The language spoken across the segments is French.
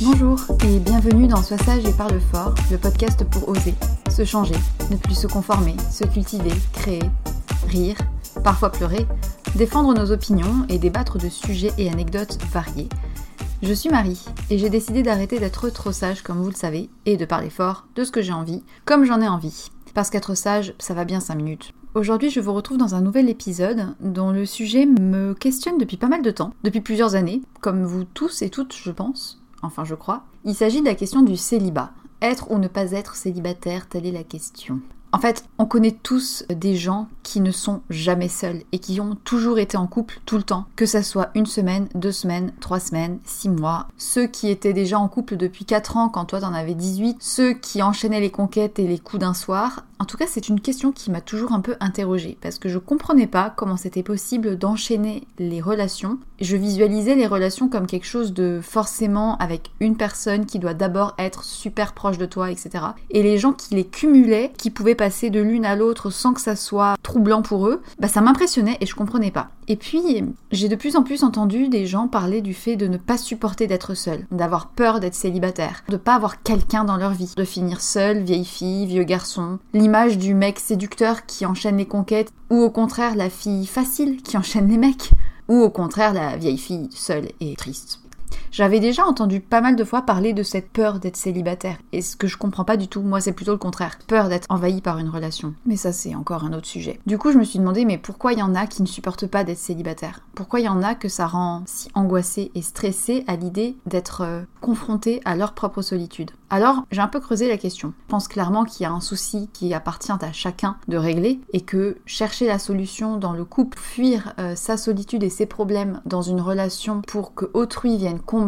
Bonjour et bienvenue dans Sois sage et parle fort, le podcast pour oser, se changer, ne plus se conformer, se cultiver, créer, rire, parfois pleurer, défendre nos opinions et débattre de sujets et anecdotes variés. Je suis Marie et j'ai décidé d'arrêter d'être trop sage comme vous le savez et de parler fort de ce que j'ai envie, comme j'en ai envie. Parce qu'être sage, ça va bien 5 minutes. Aujourd'hui, je vous retrouve dans un nouvel épisode dont le sujet me questionne depuis pas mal de temps, depuis plusieurs années, comme vous tous et toutes, je pense enfin je crois. Il s'agit de la question du célibat. Être ou ne pas être célibataire, telle est la question. En fait, on connaît tous des gens qui ne sont jamais seuls et qui ont toujours été en couple tout le temps, que ça soit une semaine, deux semaines, trois semaines, six mois. Ceux qui étaient déjà en couple depuis quatre ans quand toi t'en avais 18, ceux qui enchaînaient les conquêtes et les coups d'un soir, en tout cas, c'est une question qui m'a toujours un peu interrogée parce que je comprenais pas comment c'était possible d'enchaîner les relations. Je visualisais les relations comme quelque chose de forcément avec une personne qui doit d'abord être super proche de toi, etc. Et les gens qui les cumulaient, qui pouvaient passer de l'une à l'autre sans que ça soit troublant pour eux, bah ça m'impressionnait et je comprenais pas. Et puis, j'ai de plus en plus entendu des gens parler du fait de ne pas supporter d'être seul, d'avoir peur d'être célibataire, de pas avoir quelqu'un dans leur vie, de finir seul, vieille fille, vieux garçon, du mec séducteur qui enchaîne les conquêtes, ou au contraire la fille facile qui enchaîne les mecs, ou au contraire la vieille fille seule et triste. J'avais déjà entendu pas mal de fois parler de cette peur d'être célibataire. Et ce que je comprends pas du tout, moi c'est plutôt le contraire. Peur d'être envahi par une relation. Mais ça c'est encore un autre sujet. Du coup je me suis demandé mais pourquoi il y en a qui ne supportent pas d'être célibataire Pourquoi il y en a que ça rend si angoissé et stressé à l'idée d'être euh, confronté à leur propre solitude? Alors, j'ai un peu creusé la question. Je pense clairement qu'il y a un souci qui appartient à chacun de régler et que chercher la solution dans le couple, fuir euh, sa solitude et ses problèmes dans une relation pour que autrui vienne combler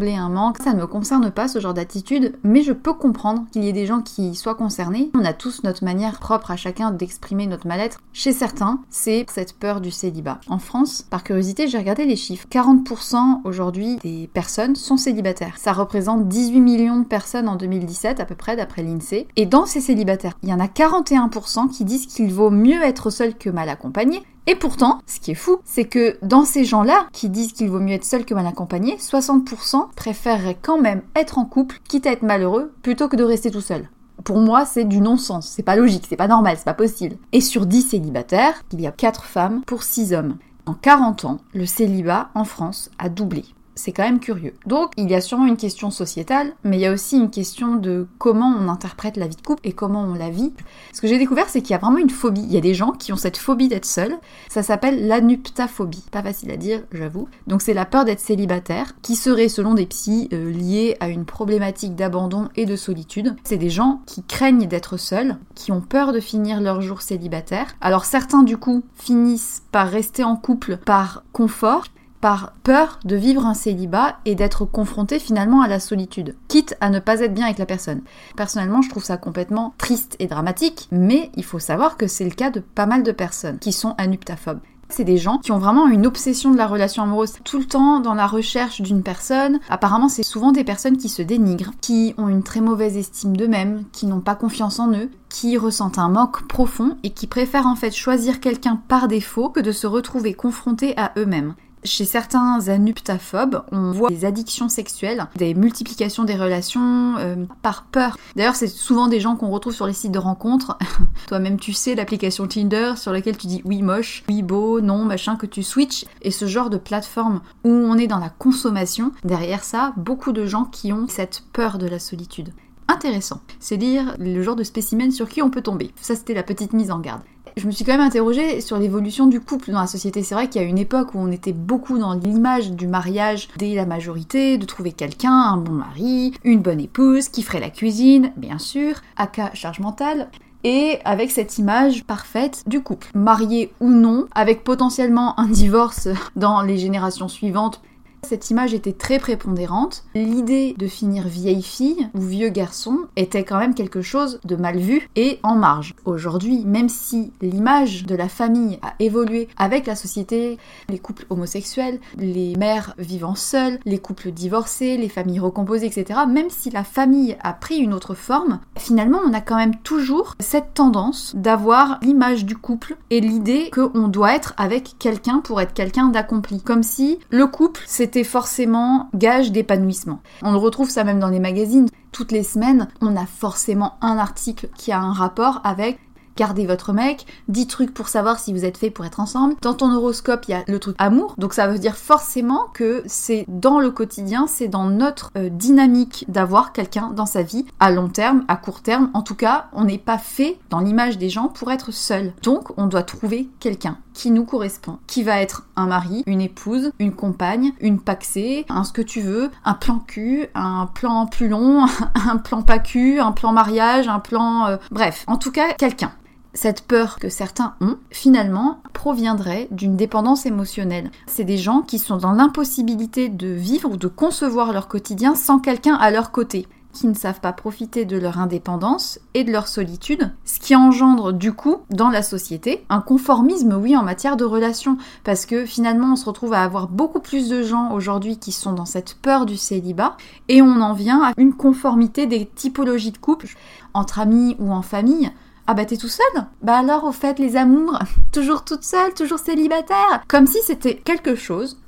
ça ne me concerne pas ce genre d'attitude, mais je peux comprendre qu'il y ait des gens qui soient concernés. On a tous notre manière propre à chacun d'exprimer notre mal-être. Chez certains, c'est cette peur du célibat. En France, par curiosité, j'ai regardé les chiffres. 40% aujourd'hui des personnes sont célibataires. Ça représente 18 millions de personnes en 2010 à peu près d'après l'INSEE. Et dans ces célibataires, il y en a 41% qui disent qu'il vaut mieux être seul que mal accompagné. Et pourtant, ce qui est fou, c'est que dans ces gens-là qui disent qu'il vaut mieux être seul que mal accompagné, 60% préféreraient quand même être en couple, quitte à être malheureux, plutôt que de rester tout seul. Pour moi, c'est du non-sens, c'est pas logique, c'est pas normal, c'est pas possible. Et sur 10 célibataires, il y a 4 femmes pour 6 hommes. En 40 ans, le célibat en France a doublé c'est quand même curieux. Donc il y a sûrement une question sociétale, mais il y a aussi une question de comment on interprète la vie de couple et comment on la vit. Ce que j'ai découvert, c'est qu'il y a vraiment une phobie. Il y a des gens qui ont cette phobie d'être seul. Ça s'appelle l'anuptaphobie. Pas facile à dire, j'avoue. Donc c'est la peur d'être célibataire, qui serait, selon des psys, euh, liée à une problématique d'abandon et de solitude. C'est des gens qui craignent d'être seuls, qui ont peur de finir leur jour célibataire. Alors certains, du coup, finissent par rester en couple par confort, par peur de vivre un célibat et d'être confronté finalement à la solitude, quitte à ne pas être bien avec la personne. Personnellement, je trouve ça complètement triste et dramatique, mais il faut savoir que c'est le cas de pas mal de personnes qui sont anuptaphobes. C'est des gens qui ont vraiment une obsession de la relation amoureuse, tout le temps dans la recherche d'une personne. Apparemment, c'est souvent des personnes qui se dénigrent, qui ont une très mauvaise estime d'eux-mêmes, qui n'ont pas confiance en eux, qui ressentent un manque profond et qui préfèrent en fait choisir quelqu'un par défaut que de se retrouver confrontés à eux-mêmes. Chez certains anuptaphobes, on voit des addictions sexuelles, des multiplications des relations euh, par peur. D'ailleurs, c'est souvent des gens qu'on retrouve sur les sites de rencontres. Toi-même, tu sais, l'application Tinder sur laquelle tu dis oui moche, oui beau, non, machin, que tu switches. Et ce genre de plateforme où on est dans la consommation, derrière ça, beaucoup de gens qui ont cette peur de la solitude intéressant. C'est dire le genre de spécimen sur qui on peut tomber. Ça, c'était la petite mise en garde. Je me suis quand même interrogée sur l'évolution du couple dans la société. C'est vrai qu'il y a une époque où on était beaucoup dans l'image du mariage dès la majorité, de trouver quelqu'un, un bon mari, une bonne épouse, qui ferait la cuisine, bien sûr, aka charge mentale et avec cette image parfaite du couple, marié ou non, avec potentiellement un divorce dans les générations suivantes cette image était très prépondérante. L'idée de finir vieille fille ou vieux garçon était quand même quelque chose de mal vu et en marge. Aujourd'hui, même si l'image de la famille a évolué avec la société, les couples homosexuels, les mères vivant seules, les couples divorcés, les familles recomposées, etc., même si la famille a pris une autre forme, finalement on a quand même toujours cette tendance d'avoir l'image du couple et l'idée qu'on doit être avec quelqu'un pour être quelqu'un d'accompli. Comme si le couple c'était forcément gage d'épanouissement. On retrouve ça même dans les magazines. Toutes les semaines, on a forcément un article qui a un rapport avec gardez votre mec, 10 trucs pour savoir si vous êtes fait pour être ensemble. Dans ton horoscope, il y a le truc amour, donc ça veut dire forcément que c'est dans le quotidien, c'est dans notre euh, dynamique d'avoir quelqu'un dans sa vie à long terme, à court terme. En tout cas, on n'est pas fait dans l'image des gens pour être seul. Donc, on doit trouver quelqu'un qui nous correspond, qui va être un mari, une épouse, une compagne, une paxée, un ce que tu veux, un plan cul, un plan plus long, un plan pas cul, un plan mariage, un plan... Euh, bref, en tout cas, quelqu'un cette peur que certains ont, finalement, proviendrait d'une dépendance émotionnelle. C'est des gens qui sont dans l'impossibilité de vivre ou de concevoir leur quotidien sans quelqu'un à leur côté qui ne savent pas profiter de leur indépendance et de leur solitude, ce qui engendre du coup dans la société un conformisme, oui, en matière de relations, parce que finalement on se retrouve à avoir beaucoup plus de gens aujourd'hui qui sont dans cette peur du célibat, et on en vient à une conformité des typologies de couple, entre amis ou en famille, ah bah t'es tout seul? Bah alors au fait les amours, toujours toute seule, toujours célibataire. Comme si c'était quelque chose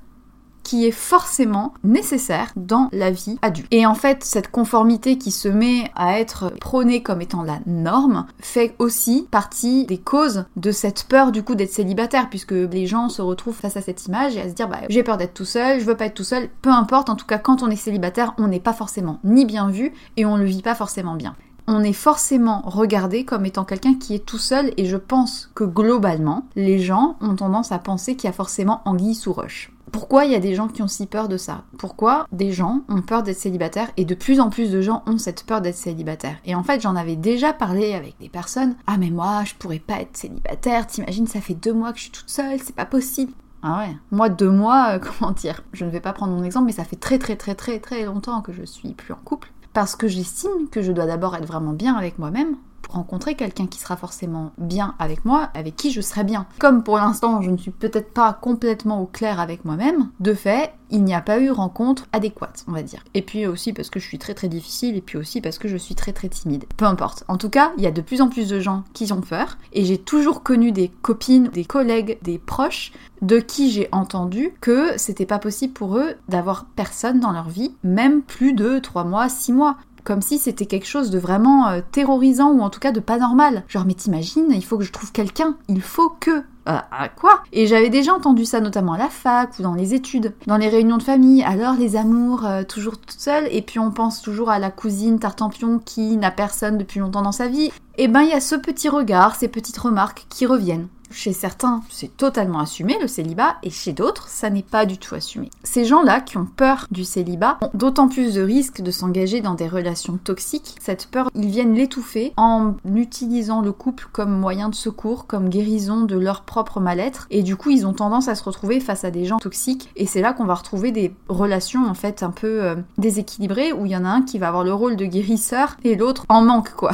qui est forcément nécessaire dans la vie adulte. Et en fait, cette conformité qui se met à être prônée comme étant la norme fait aussi partie des causes de cette peur du coup d'être célibataire, puisque les gens se retrouvent face à cette image et à se dire bah j'ai peur d'être tout seul, je veux pas être tout seul, peu importe, en tout cas quand on est célibataire, on n'est pas forcément ni bien vu et on le vit pas forcément bien on est forcément regardé comme étant quelqu'un qui est tout seul et je pense que globalement, les gens ont tendance à penser qu'il y a forcément anguille sous roche. Pourquoi il y a des gens qui ont si peur de ça? Pourquoi des gens ont peur d'être célibataires et de plus en plus de gens ont cette peur d'être célibataires? Et en fait, j'en avais déjà parlé avec des personnes. Ah mais moi, je pourrais pas être célibataire. T'imagines, ça fait deux mois que je suis toute seule, c'est pas possible. Ah ouais. Moi, deux mois, euh, comment dire? Je ne vais pas prendre mon exemple, mais ça fait très très très très très longtemps que je suis plus en couple parce que j'estime que je dois d'abord être vraiment bien avec moi-même rencontrer quelqu'un qui sera forcément bien avec moi, avec qui je serai bien. Comme pour l'instant je ne suis peut-être pas complètement au clair avec moi-même, de fait, il n'y a pas eu rencontre adéquate, on va dire. Et puis aussi parce que je suis très très difficile, et puis aussi parce que je suis très très timide. Peu importe. En tout cas, il y a de plus en plus de gens qui ont peur, et j'ai toujours connu des copines, des collègues, des proches de qui j'ai entendu que c'était pas possible pour eux d'avoir personne dans leur vie, même plus de 3 mois, 6 mois comme si c'était quelque chose de vraiment euh, terrorisant ou en tout cas de pas normal. Genre mais t'imagines, il faut que je trouve quelqu'un, il faut que euh, à quoi? Et j'avais déjà entendu ça notamment à la fac ou dans les études, dans les réunions de famille. Alors les amours, euh, toujours toute seule, et puis on pense toujours à la cousine tartampion qui n'a personne depuis longtemps dans sa vie. Et eh ben il y a ce petit regard, ces petites remarques qui reviennent. Chez certains, c'est totalement assumé le célibat, et chez d'autres, ça n'est pas du tout assumé. Ces gens-là qui ont peur du célibat ont d'autant plus de risques de s'engager dans des relations toxiques. Cette peur, ils viennent l'étouffer en utilisant le couple comme moyen de secours, comme guérison de leur propre mal-être, et du coup, ils ont tendance à se retrouver face à des gens toxiques, et c'est là qu'on va retrouver des relations en fait un peu euh, déséquilibrées, où il y en a un qui va avoir le rôle de guérisseur, et l'autre en manque quoi.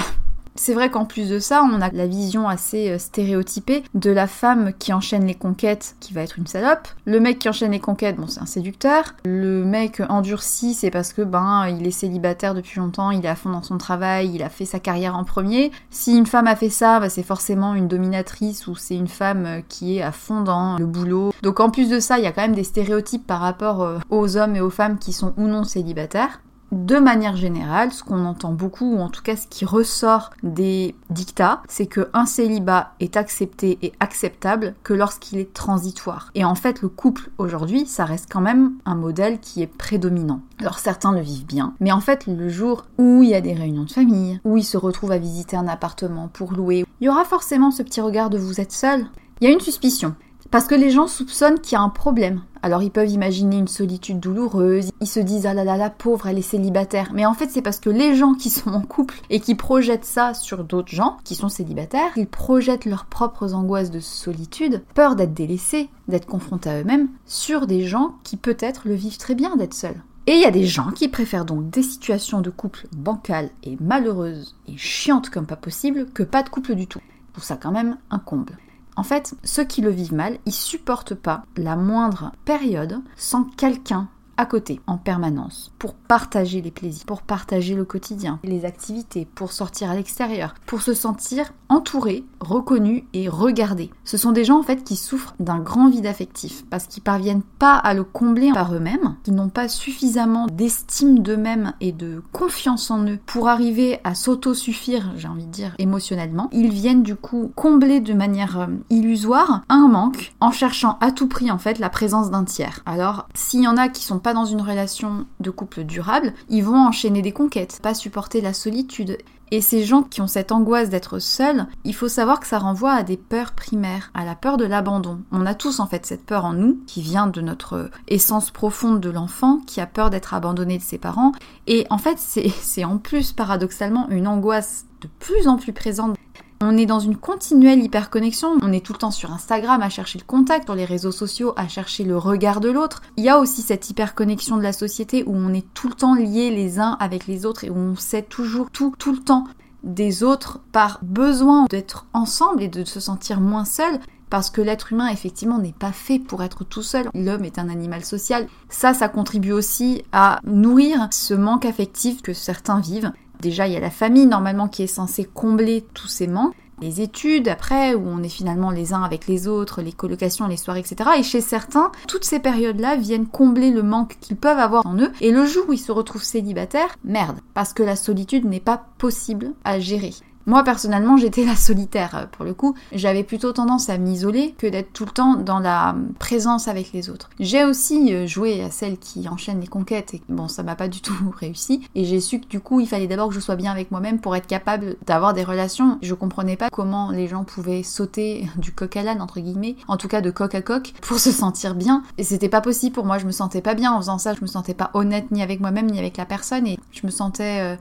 C'est vrai qu'en plus de ça, on a la vision assez euh, stéréotypée de la femme qui enchaîne les conquêtes, qui va être une salope. Le mec qui enchaîne les conquêtes, bon, c'est un séducteur. Le mec endurci, c'est parce que, ben, il est célibataire depuis longtemps, il est à fond dans son travail, il a fait sa carrière en premier. Si une femme a fait ça, bah, c'est forcément une dominatrice ou c'est une femme qui est à fond dans le boulot. Donc en plus de ça, il y a quand même des stéréotypes par rapport euh, aux hommes et aux femmes qui sont ou non célibataires. De manière générale, ce qu'on entend beaucoup, ou en tout cas ce qui ressort des dictats, c'est que un célibat est accepté et acceptable que lorsqu'il est transitoire. Et en fait, le couple aujourd'hui, ça reste quand même un modèle qui est prédominant. Alors certains le vivent bien, mais en fait, le jour où il y a des réunions de famille, où ils se retrouvent à visiter un appartement pour louer, il y aura forcément ce petit regard de vous êtes seul. Il y a une suspicion. Parce que les gens soupçonnent qu'il y a un problème. Alors ils peuvent imaginer une solitude douloureuse, ils se disent ah là là la pauvre elle est célibataire. Mais en fait c'est parce que les gens qui sont en couple et qui projettent ça sur d'autres gens qui sont célibataires, ils projettent leurs propres angoisses de solitude, peur d'être délaissés, d'être confrontés à eux-mêmes, sur des gens qui peut-être le vivent très bien d'être seuls. Et il y a des gens qui préfèrent donc des situations de couple bancales et malheureuses et chiantes comme pas possible que pas de couple du tout. Pour ça quand même un comble. En fait, ceux qui le vivent mal, ils supportent pas la moindre période sans quelqu'un à côté en permanence pour partager les plaisirs, pour partager le quotidien, les activités, pour sortir à l'extérieur, pour se sentir entouré, reconnu et regardé. Ce sont des gens en fait qui souffrent d'un grand vide affectif parce qu'ils parviennent pas à le combler par eux-mêmes, qui n'ont pas suffisamment d'estime d'eux-mêmes et de confiance en eux pour arriver à s'auto-suffire, j'ai envie de dire, émotionnellement. Ils viennent du coup combler de manière euh, illusoire un manque en cherchant à tout prix en fait la présence d'un tiers. Alors, s'il y en a qui sont pas dans une relation de couple durable, ils vont enchaîner des conquêtes, pas supporter la solitude. Et ces gens qui ont cette angoisse d'être seuls, il faut savoir que ça renvoie à des peurs primaires, à la peur de l'abandon. On a tous en fait cette peur en nous, qui vient de notre essence profonde de l'enfant, qui a peur d'être abandonné de ses parents. Et en fait, c'est en plus paradoxalement une angoisse de plus en plus présente on est dans une continuelle hyperconnexion, on est tout le temps sur Instagram à chercher le contact, sur les réseaux sociaux à chercher le regard de l'autre. Il y a aussi cette hyperconnexion de la société où on est tout le temps liés les uns avec les autres et où on sait toujours tout, tout le temps des autres par besoin d'être ensemble et de se sentir moins seul parce que l'être humain effectivement n'est pas fait pour être tout seul. L'homme est un animal social. Ça, ça contribue aussi à nourrir ce manque affectif que certains vivent. Déjà, il y a la famille normalement qui est censée combler tous ces manques. Les études après, où on est finalement les uns avec les autres, les colocations, les soirées, etc. Et chez certains, toutes ces périodes-là viennent combler le manque qu'ils peuvent avoir en eux. Et le jour où ils se retrouvent célibataires, merde, parce que la solitude n'est pas possible à gérer. Moi personnellement j'étais la solitaire euh, pour le coup. J'avais plutôt tendance à m'isoler que d'être tout le temps dans la présence avec les autres. J'ai aussi euh, joué à celle qui enchaîne les conquêtes et bon ça m'a pas du tout réussi. Et j'ai su que du coup il fallait d'abord que je sois bien avec moi-même pour être capable d'avoir des relations. Je comprenais pas comment les gens pouvaient sauter du coq à l'âne entre guillemets, en tout cas de coq à coq, pour se sentir bien. Et c'était pas possible pour moi, je me sentais pas bien en faisant ça, je me sentais pas honnête ni avec moi-même ni avec la personne et je me sentais euh,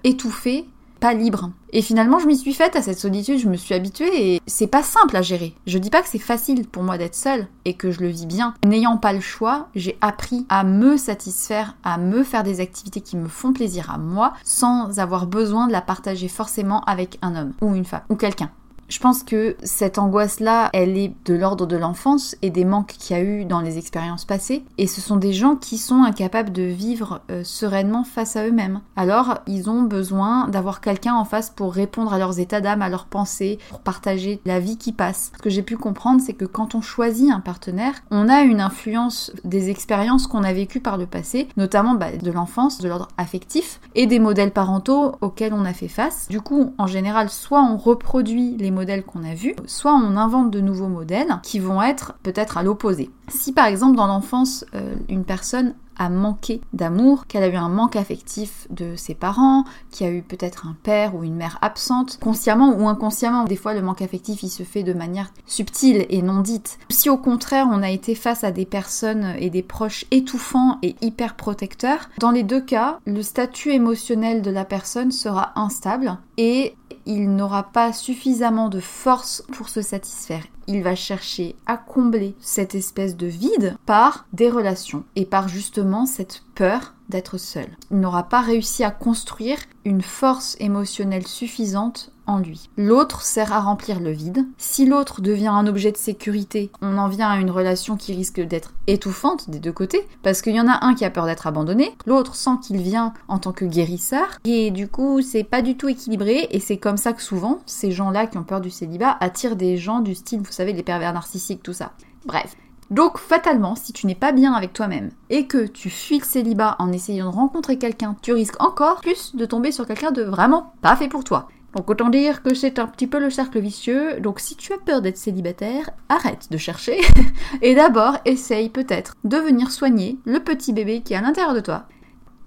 libre. Et finalement, je m'y suis faite à cette solitude, je me suis habituée et c'est pas simple à gérer. Je dis pas que c'est facile pour moi d'être seule et que je le vis bien. N'ayant pas le choix, j'ai appris à me satisfaire, à me faire des activités qui me font plaisir à moi sans avoir besoin de la partager forcément avec un homme ou une femme ou quelqu'un. Je pense que cette angoisse-là, elle est de l'ordre de l'enfance et des manques qu'il y a eu dans les expériences passées. Et ce sont des gens qui sont incapables de vivre euh, sereinement face à eux-mêmes. Alors, ils ont besoin d'avoir quelqu'un en face pour répondre à leurs états d'âme, à leurs pensées, pour partager la vie qui passe. Ce que j'ai pu comprendre, c'est que quand on choisit un partenaire, on a une influence des expériences qu'on a vécues par le passé, notamment bah, de l'enfance, de l'ordre affectif, et des modèles parentaux auxquels on a fait face. Du coup, en général, soit on reproduit les modèles qu'on a vus, soit on invente de nouveaux modèles qui vont être peut-être à l'opposé. Si par exemple dans l'enfance, euh, une personne a manqué d'amour, qu'elle a eu un manque affectif de ses parents, qui a eu peut-être un père ou une mère absente, consciemment ou inconsciemment. Des fois, le manque affectif, il se fait de manière subtile et non dite. Si au contraire, on a été face à des personnes et des proches étouffants et hyper protecteurs, dans les deux cas, le statut émotionnel de la personne sera instable et il n'aura pas suffisamment de force pour se satisfaire. Il va chercher à combler cette espèce de vide par des relations et par justement cette peur d'être seul. Il n'aura pas réussi à construire une force émotionnelle suffisante en lui. L'autre sert à remplir le vide. Si l'autre devient un objet de sécurité, on en vient à une relation qui risque d'être étouffante des deux côtés, parce qu'il y en a un qui a peur d'être abandonné, l'autre sent qu'il vient en tant que guérisseur, et du coup c'est pas du tout équilibré, et c'est comme ça que souvent, ces gens-là qui ont peur du célibat attirent des gens du style, vous savez, les pervers narcissiques, tout ça. Bref, Donc fatalement, si tu n'es pas bien avec toi-même et que tu fuis le célibat en essayant de rencontrer quelqu'un, tu risques encore plus de tomber sur quelqu'un de vraiment pas fait pour toi. Donc autant dire que c'est un petit peu le cercle vicieux. Donc si tu as peur d'être célibataire, arrête de chercher et d'abord essaye peut-être de venir soigner le petit bébé qui est à l'intérieur de toi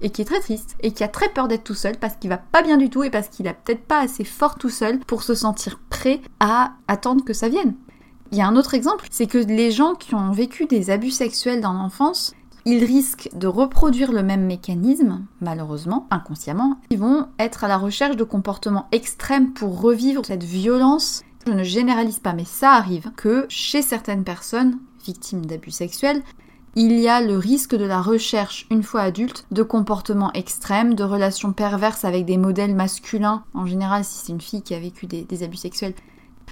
et qui est très triste et qui a très peur d'être tout seul parce qu'il va pas bien du tout et parce qu'il a peut-être pas assez fort tout seul pour se sentir prêt à attendre que ça vienne. Il y a un autre exemple, c'est que les gens qui ont vécu des abus sexuels dans l'enfance, ils risquent de reproduire le même mécanisme, malheureusement, inconsciemment. Ils vont être à la recherche de comportements extrêmes pour revivre cette violence. Je ne généralise pas, mais ça arrive que chez certaines personnes victimes d'abus sexuels, il y a le risque de la recherche, une fois adulte, de comportements extrêmes, de relations perverses avec des modèles masculins, en général si c'est une fille qui a vécu des, des abus sexuels,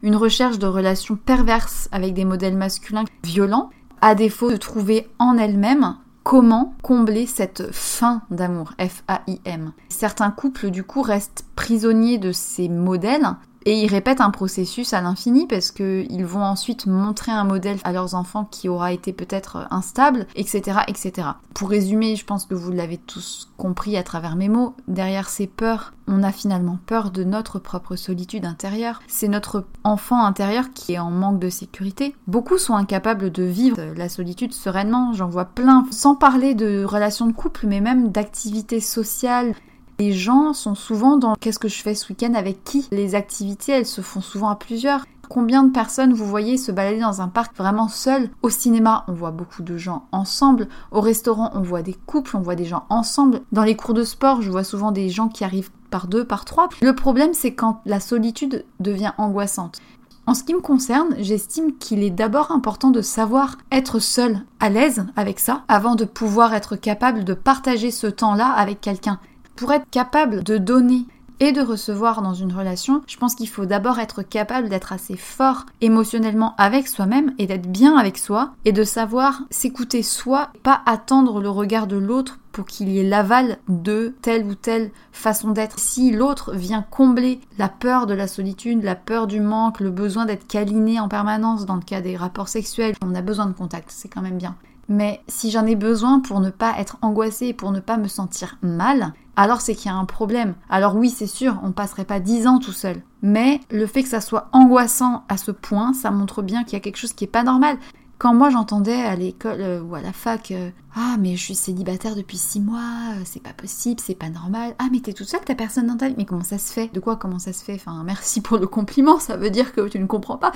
une recherche de relations perverses avec des modèles masculins violents, à défaut de trouver en elle-même comment combler cette fin d'amour, F-A-I-M. Certains couples du coup restent prisonniers de ces modèles et ils répètent un processus à l'infini parce qu'ils vont ensuite montrer un modèle à leurs enfants qui aura été peut-être instable, etc., etc. Pour résumer, je pense que vous l'avez tous compris à travers mes mots, derrière ces peurs, on a finalement peur de notre propre solitude intérieure. C'est notre enfant intérieur qui est en manque de sécurité. Beaucoup sont incapables de vivre la solitude sereinement, j'en vois plein, sans parler de relations de couple, mais même d'activités sociales. Les gens sont souvent dans qu'est-ce que je fais ce week-end avec qui? Les activités, elles se font souvent à plusieurs. Combien de personnes vous voyez se balader dans un parc vraiment seul? Au cinéma, on voit beaucoup de gens ensemble. Au restaurant, on voit des couples, on voit des gens ensemble. Dans les cours de sport, je vois souvent des gens qui arrivent par deux, par trois. Le problème, c'est quand la solitude devient angoissante. En ce qui me concerne, j'estime qu'il est d'abord important de savoir être seul, à l'aise avec ça, avant de pouvoir être capable de partager ce temps-là avec quelqu'un. Pour être capable de donner et de recevoir dans une relation, je pense qu'il faut d'abord être capable d'être assez fort émotionnellement avec soi-même et d'être bien avec soi et de savoir s'écouter soi, pas attendre le regard de l'autre pour qu'il y ait l'aval de telle ou telle façon d'être. Si l'autre vient combler la peur de la solitude, la peur du manque, le besoin d'être câliné en permanence dans le cas des rapports sexuels, on a besoin de contact, c'est quand même bien. Mais si j'en ai besoin pour ne pas être angoissée et pour ne pas me sentir mal, alors c'est qu'il y a un problème. Alors oui, c'est sûr, on passerait pas dix ans tout seul. Mais le fait que ça soit angoissant à ce point, ça montre bien qu'il y a quelque chose qui est pas normal. Quand moi j'entendais à l'école euh, ou à la fac, euh, ah mais je suis célibataire depuis six mois, euh, c'est pas possible, c'est pas normal. Ah mais t'es toute seule, t'as personne dans ta vie. Mais comment ça se fait? De quoi comment ça se fait? Enfin merci pour le compliment, ça veut dire que tu ne comprends pas.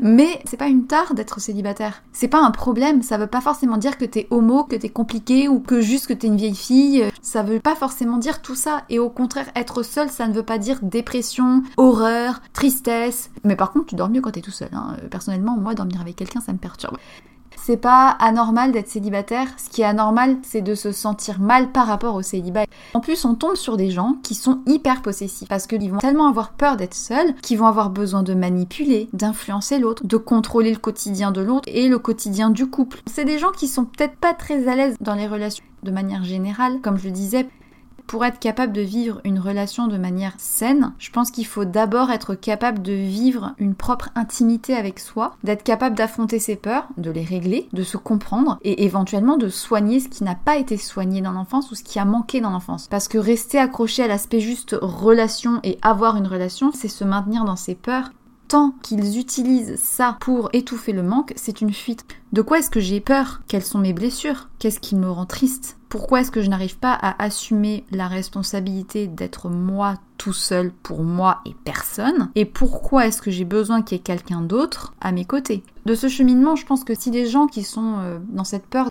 Mais c'est pas une tare d'être célibataire. C'est pas un problème, ça veut pas forcément dire que t'es homo, que t'es compliqué ou que juste que t'es une vieille fille. Ça veut pas forcément dire tout ça. Et au contraire, être seul, ça ne veut pas dire dépression, horreur, tristesse. Mais par contre, tu dors mieux quand t'es tout seul. Hein. Personnellement, moi, dormir avec quelqu'un, ça me perturbe. C'est pas anormal d'être célibataire. Ce qui est anormal, c'est de se sentir mal par rapport au célibat. En plus, on tombe sur des gens qui sont hyper possessifs parce qu'ils vont tellement avoir peur d'être seuls qu'ils vont avoir besoin de manipuler, d'influencer l'autre, de contrôler le quotidien de l'autre et le quotidien du couple. C'est des gens qui sont peut-être pas très à l'aise dans les relations de manière générale, comme je le disais, pour être capable de vivre une relation de manière saine, je pense qu'il faut d'abord être capable de vivre une propre intimité avec soi, d'être capable d'affronter ses peurs, de les régler, de se comprendre et éventuellement de soigner ce qui n'a pas été soigné dans l'enfance ou ce qui a manqué dans l'enfance. Parce que rester accroché à l'aspect juste relation et avoir une relation, c'est se maintenir dans ses peurs qu'ils utilisent ça pour étouffer le manque, c'est une fuite. De quoi est-ce que j'ai peur? Quelles sont mes blessures? Qu'est-ce qui me rend triste? Pourquoi est-ce que je n'arrive pas à assumer la responsabilité d'être moi tout seul pour moi et personne? Et pourquoi est-ce que j'ai besoin qu'il y ait quelqu'un d'autre à mes côtés? De ce cheminement, je pense que si des gens qui sont euh, dans cette peur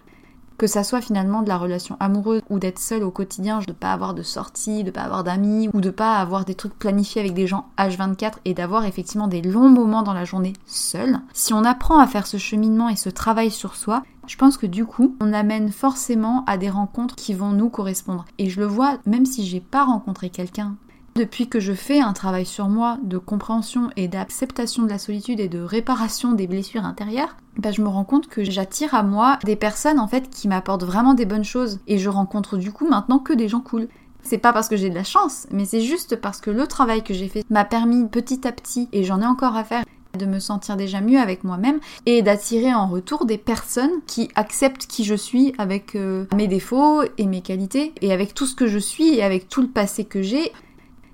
que ça soit finalement de la relation amoureuse ou d'être seul au quotidien, de pas avoir de sortie, de pas avoir d'amis ou de pas avoir des trucs planifiés avec des gens H24 et d'avoir effectivement des longs moments dans la journée seul. Si on apprend à faire ce cheminement et ce travail sur soi, je pense que du coup, on amène forcément à des rencontres qui vont nous correspondre. Et je le vois, même si j'ai pas rencontré quelqu'un depuis que je fais un travail sur moi de compréhension et d'acceptation de la solitude et de réparation des blessures intérieures, bah, je me rends compte que j'attire à moi des personnes en fait qui m'apportent vraiment des bonnes choses et je rencontre du coup maintenant que des gens cool. C'est pas parce que j'ai de la chance, mais c'est juste parce que le travail que j'ai fait m'a permis petit à petit, et j'en ai encore à faire, de me sentir déjà mieux avec moi-même et d'attirer en retour des personnes qui acceptent qui je suis avec euh, mes défauts et mes qualités et avec tout ce que je suis et avec tout le passé que j'ai.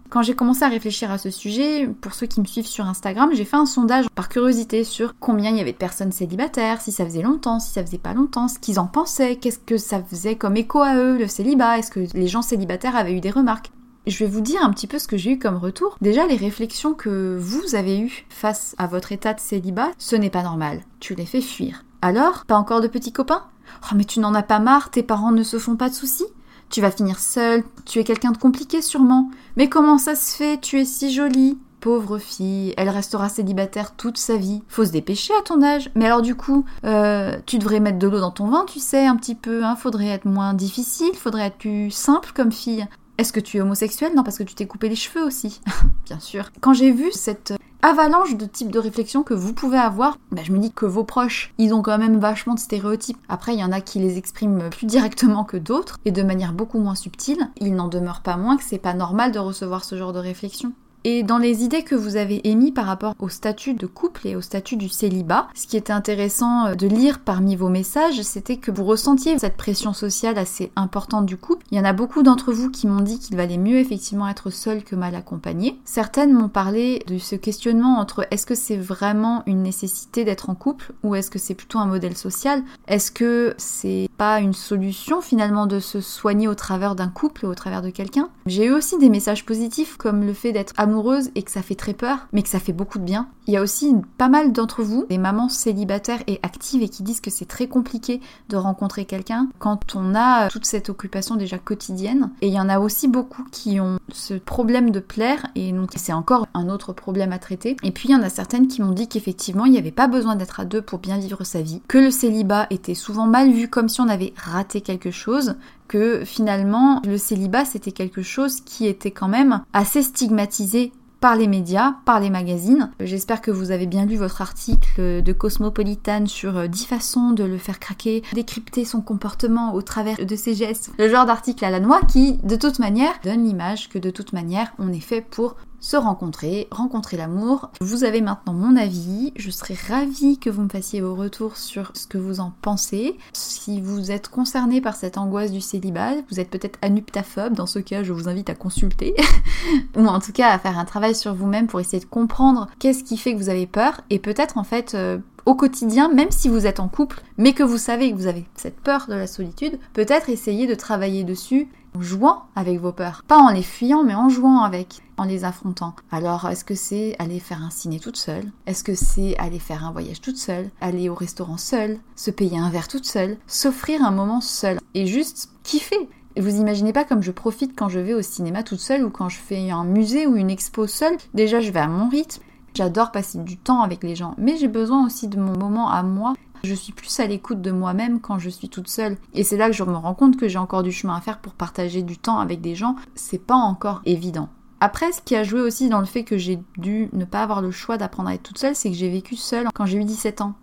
Quand j'ai commencé à réfléchir à ce sujet, pour ceux qui me suivent sur Instagram, j'ai fait un sondage par curiosité sur combien il y avait de personnes célibataires, si ça faisait longtemps, si ça faisait pas longtemps, ce qu'ils en pensaient, qu'est-ce que ça faisait comme écho à eux, le célibat, est-ce que les gens célibataires avaient eu des remarques. Je vais vous dire un petit peu ce que j'ai eu comme retour. Déjà, les réflexions que vous avez eues face à votre état de célibat, ce n'est pas normal. Tu les fais fuir. Alors, pas encore de petits copains? Oh mais tu n'en as pas marre, tes parents ne se font pas de soucis? Tu vas finir seule, tu es quelqu'un de compliqué sûrement. Mais comment ça se fait Tu es si jolie? Pauvre fille, elle restera célibataire toute sa vie. Faut se dépêcher à ton âge. Mais alors du coup, euh, tu devrais mettre de l'eau dans ton vin, tu sais, un petit peu. Hein. Faudrait être moins difficile, faudrait être plus simple comme fille. Est-ce que tu es homosexuel Non, parce que tu t'es coupé les cheveux aussi. Bien sûr. Quand j'ai vu cette avalanche de types de réflexion que vous pouvez avoir, bah, je me dis que vos proches, ils ont quand même vachement de stéréotypes. Après, il y en a qui les expriment plus directement que d'autres et de manière beaucoup moins subtile. Il n'en demeure pas moins que c'est pas normal de recevoir ce genre de réflexion. Et dans les idées que vous avez émises par rapport au statut de couple et au statut du célibat, ce qui était intéressant euh, de lire parmi vos messages, c'était que vous ressentiez cette pression sociale assez importante du couple. Il y en a beaucoup d'entre vous qui m'ont dit qu'il valait mieux effectivement être seul que mal accompagné. Certaines m'ont parlé de ce questionnement entre est-ce que c'est vraiment une nécessité d'être en couple ou est-ce que c'est plutôt un modèle social? Est-ce que c'est pas une solution finalement de se soigner au travers d'un couple ou au travers de quelqu'un? J'ai eu aussi des messages positifs comme le fait d'être amoureux et que ça fait très peur, mais que ça fait beaucoup de bien. Il y a aussi pas mal d'entre vous, des mamans célibataires et actives et qui disent que c'est très compliqué de rencontrer quelqu'un quand on a toute cette occupation déjà quotidienne. Et il y en a aussi beaucoup qui ont ce problème de plaire et donc c'est encore un autre problème à traiter. Et puis il y en a certaines qui m'ont dit qu'effectivement il n'y avait pas besoin d'être à deux pour bien vivre sa vie, que le célibat était souvent mal vu comme si on avait raté quelque chose, que finalement le célibat c'était quelque chose qui était quand même assez stigmatisé par les médias, par les magazines. J'espère que vous avez bien lu votre article de Cosmopolitan sur 10 façons de le faire craquer, décrypter son comportement au travers de ses gestes. Le genre d'article à la noix qui, de toute manière, donne l'image que de toute manière, on est fait pour se rencontrer, rencontrer l'amour. Vous avez maintenant mon avis, je serais ravie que vous me fassiez vos retours sur ce que vous en pensez. Si vous êtes concerné par cette angoisse du célibat, vous êtes peut-être anuptaphobe, dans ce cas je vous invite à consulter, ou en tout cas à faire un travail sur vous-même pour essayer de comprendre qu'est-ce qui fait que vous avez peur, et peut-être en fait... Euh, au quotidien, même si vous êtes en couple, mais que vous savez que vous avez cette peur de la solitude, peut-être essayer de travailler dessus en jouant avec vos peurs. Pas en les fuyant, mais en jouant avec, en les affrontant. Alors, est-ce que c'est aller faire un ciné toute seule? Est-ce que c'est aller faire un voyage toute seule? Aller au restaurant seule? Se payer un verre toute seule? S'offrir un moment seul Et juste kiffer vous imaginez pas comme je profite quand je vais au cinéma toute seule ou quand je fais un musée ou une expo seule? Déjà, je vais à mon rythme. J'adore passer du temps avec les gens, mais j'ai besoin aussi de mon moment à moi je suis plus à l'écoute de moi-même quand je suis toute seule. Et c'est là que je me rends compte que j'ai encore du chemin à faire pour partager du temps avec des gens. C'est pas encore évident. Après, ce qui a joué aussi dans le fait que j'ai dû ne pas avoir le choix d'apprendre à être toute seule, c'est que j'ai vécu seule quand j'ai eu 17 ans.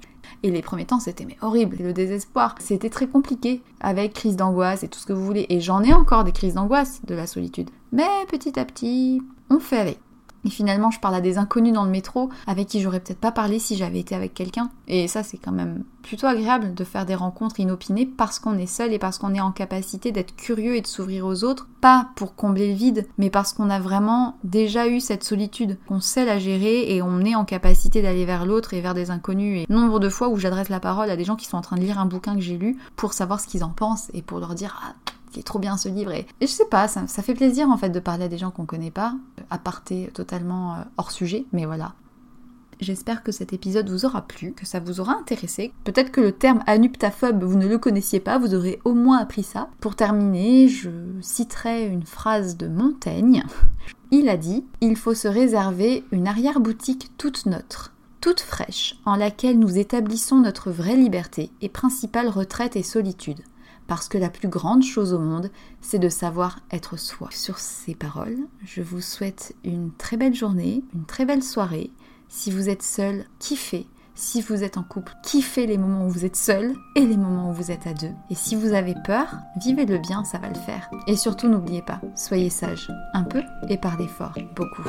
Et les premiers temps, c'était mais horrible, le désespoir. C'était très compliqué, avec crise d'angoisse et tout ce que vous voulez. Et j'en ai encore des crises d'angoisse de la solitude. Mais petit à petit, on fait avec. Et finalement, je parle à des inconnus dans le métro avec qui j'aurais peut-être pas parlé si j'avais été avec quelqu'un. Et ça, c'est quand même plutôt agréable de faire des rencontres inopinées parce qu'on est seul et parce qu'on est en capacité d'être curieux et de s'ouvrir aux autres. Pas pour combler le vide, mais parce qu'on a vraiment déjà eu cette solitude, qu'on sait la gérer et on est en capacité d'aller vers l'autre et vers des inconnus. Et nombre de fois où j'adresse la parole à des gens qui sont en train de lire un bouquin que j'ai lu pour savoir ce qu'ils en pensent et pour leur dire ah, trop bien ce livre. Et, je sais pas, ça, fait plaisir en fait de parler à des gens qu'on connaît pas, à parté totalement euh, hors sujet, mais voilà. J'espère que cet épisode vous aura plu, que ça vous aura intéressé. Peut-être que le terme anuptaphobe, vous ne le connaissiez pas, vous aurez au moins appris ça. Pour terminer, je citerai une phrase de Montaigne. Il a dit Il faut se réserver une arrière-boutique toute neutre, toute fraîche, en laquelle nous établissons notre vraie liberté et principale retraite et solitude parce que la plus grande chose au monde, c'est de savoir être soi. Sur ces paroles, je vous souhaite une très belle journée, une très belle soirée. Si vous êtes seul, kiffez. Si vous êtes en couple, kiffez les moments où vous êtes seul et les moments où vous êtes à deux. Et si vous avez peur, vivez-le bien, ça va le faire. Et surtout, n'oubliez pas, soyez sage, un peu et par fort, beaucoup.